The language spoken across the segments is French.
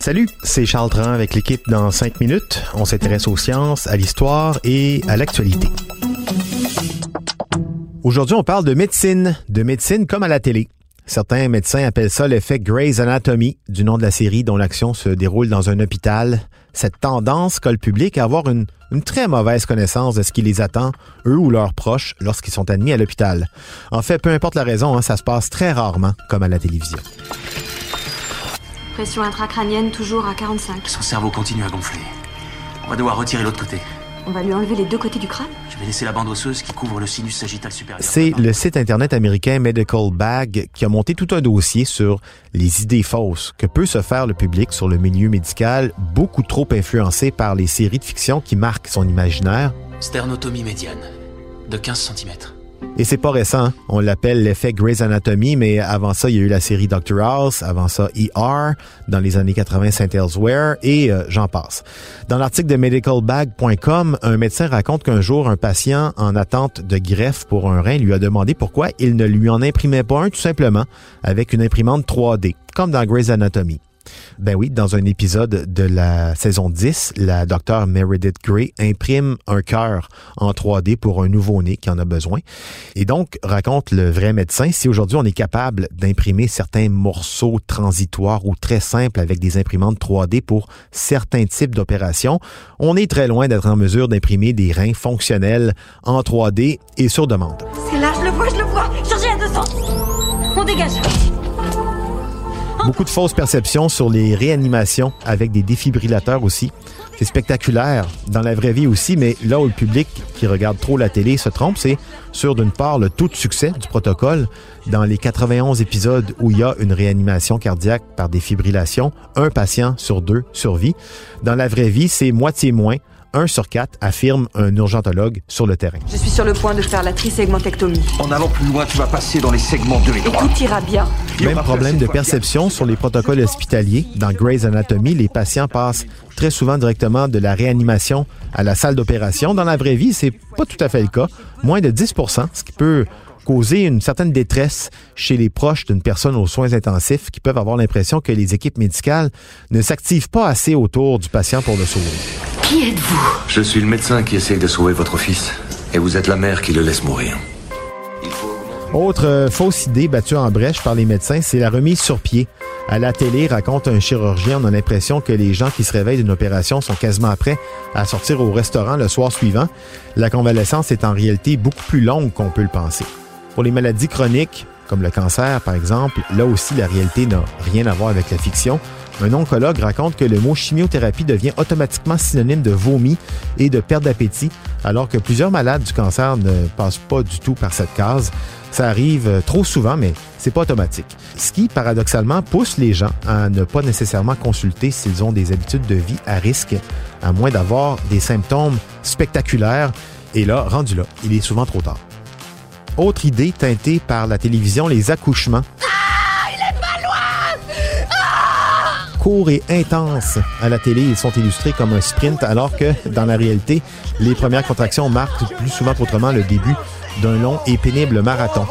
Salut, c'est Charles Tran avec l'équipe dans 5 minutes. On s'intéresse aux sciences, à l'histoire et à l'actualité. Aujourd'hui, on parle de médecine, de médecine comme à la télé. Certains médecins appellent ça l'effet Grey's Anatomy, du nom de la série dont l'action se déroule dans un hôpital. Cette tendance colle public à avoir une, une très mauvaise connaissance de ce qui les attend, eux ou leurs proches, lorsqu'ils sont admis à l'hôpital. En fait, peu importe la raison, hein, ça se passe très rarement comme à la télévision. Pression intracrânienne toujours à 45. Son cerveau continue à gonfler. On va devoir retirer l'autre côté. On va lui enlever les deux côtés du crâne Je vais laisser la bande osseuse qui couvre le sinus sagittal supérieur. C'est le site internet américain Medical Bag qui a monté tout un dossier sur les idées fausses que peut se faire le public sur le milieu médical, beaucoup trop influencé par les séries de fiction qui marquent son imaginaire. Sternotomie médiane, de 15 cm. Et c'est pas récent, on l'appelle l'effet Grey's Anatomy, mais avant ça, il y a eu la série Doctor House, avant ça ER, dans les années 80 Saint Elsewhere, et euh, j'en passe. Dans l'article de medicalbag.com, un médecin raconte qu'un jour, un patient en attente de greffe pour un rein lui a demandé pourquoi il ne lui en imprimait pas un tout simplement avec une imprimante 3D, comme dans Grey's Anatomy. Ben oui, dans un épisode de la saison 10, la docteure Meredith Grey imprime un cœur en 3D pour un nouveau-né qui en a besoin. Et donc, raconte le vrai médecin, si aujourd'hui on est capable d'imprimer certains morceaux transitoires ou très simples avec des imprimantes 3D pour certains types d'opérations, on est très loin d'être en mesure d'imprimer des reins fonctionnels en 3D et sur demande. C'est là, je le vois, je le vois Chargez à 200 On dégage Beaucoup de fausses perceptions sur les réanimations avec des défibrillateurs aussi. C'est spectaculaire dans la vraie vie aussi, mais là où le public qui regarde trop la télé se trompe, c'est sur d'une part le taux de succès du protocole. Dans les 91 épisodes où il y a une réanimation cardiaque par défibrillation, un patient sur deux survit. Dans la vraie vie, c'est moitié moins 1 sur 4, affirme un urgentologue sur le terrain. Je suis sur le point de faire la trisegmentectomie. En allant plus loin, tu vas passer dans les segments 2 et Et 3. tout ira bien. Même problème de perception sur les protocoles hospitaliers. Dans Grey's Anatomy, les patients passent très souvent directement de la réanimation à la salle d'opération. Dans la vraie vie, c'est pas tout à fait le cas. Moins de 10% ce qui peut causer une certaine détresse chez les proches d'une personne aux soins intensifs qui peuvent avoir l'impression que les équipes médicales ne s'activent pas assez autour du patient pour le sauver. Qui êtes-vous Je suis le médecin qui essaye de sauver votre fils. Et vous êtes la mère qui le laisse mourir. Autre euh, fausse idée battue en brèche par les médecins, c'est la remise sur pied. À la télé, raconte un chirurgien, on a l'impression que les gens qui se réveillent d'une opération sont quasiment prêts à sortir au restaurant le soir suivant. La convalescence est en réalité beaucoup plus longue qu'on peut le penser. Pour les maladies chroniques, comme le cancer par exemple, là aussi la réalité n'a rien à voir avec la fiction. Un oncologue raconte que le mot chimiothérapie devient automatiquement synonyme de vomi et de perte d'appétit, alors que plusieurs malades du cancer ne passent pas du tout par cette case. Ça arrive euh, trop souvent, mais c'est pas automatique. Ce qui, paradoxalement, pousse les gens à ne pas nécessairement consulter s'ils ont des habitudes de vie à risque, à moins d'avoir des symptômes spectaculaires. Et là, rendu là, il est souvent trop tard. Autre idée teintée par la télévision, les accouchements. Courts et intenses à la télé. Ils sont illustrés comme un sprint, alors que dans la réalité, les premières contractions marquent plus souvent qu'autrement le début d'un long et pénible marathon.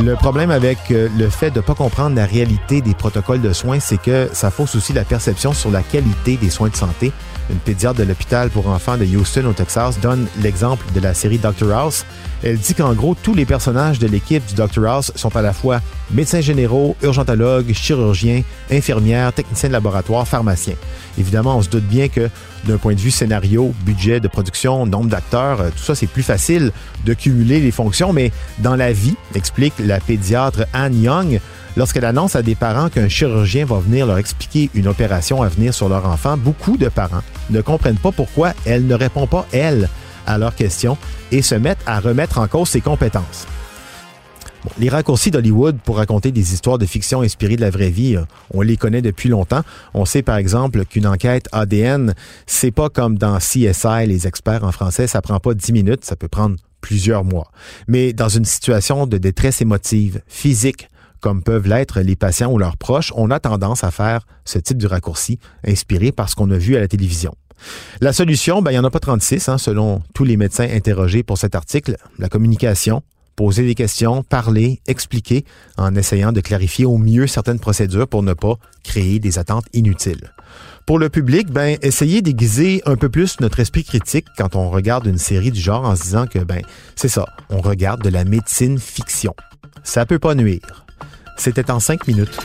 Le problème avec euh, le fait de ne pas comprendre la réalité des protocoles de soins, c'est que ça fausse aussi la perception sur la qualité des soins de santé. Une pédiatre de l'hôpital pour enfants de Houston au Texas donne l'exemple de la série Dr House. Elle dit qu'en gros, tous les personnages de l'équipe du Dr House sont à la fois médecins généraux, urgentologues, chirurgiens, infirmières, techniciens de laboratoire, pharmaciens. Évidemment, on se doute bien que d'un point de vue scénario, budget de production, nombre d'acteurs, euh, tout ça, c'est plus facile de cumuler les fonctions, mais dans la vie, explique la pédiatre Anne Young, lorsqu'elle annonce à des parents qu'un chirurgien va venir leur expliquer une opération à venir sur leur enfant, beaucoup de parents ne comprennent pas pourquoi elle ne répond pas, elle, à leurs questions et se mettent à remettre en cause ses compétences. les raccourcis d'Hollywood pour raconter des histoires de fiction inspirées de la vraie vie, euh, on les connaît depuis longtemps. On sait par exemple qu'une enquête ADN, c'est pas comme dans CSI, les experts en français, ça prend pas 10 minutes, ça peut prendre plusieurs mois. Mais dans une situation de détresse émotive, physique, comme peuvent l'être les patients ou leurs proches, on a tendance à faire ce type de raccourci inspiré par ce qu'on a vu à la télévision. La solution, ben, il n'y en a pas 36, hein, selon tous les médecins interrogés pour cet article. La communication, poser des questions, parler, expliquer, en essayant de clarifier au mieux certaines procédures pour ne pas créer des attentes inutiles. Pour le public, ben, essayez d'aiguiser un peu plus notre esprit critique quand on regarde une série du genre en se disant que, ben, c'est ça, on regarde de la médecine fiction. Ça peut pas nuire. C'était en cinq minutes.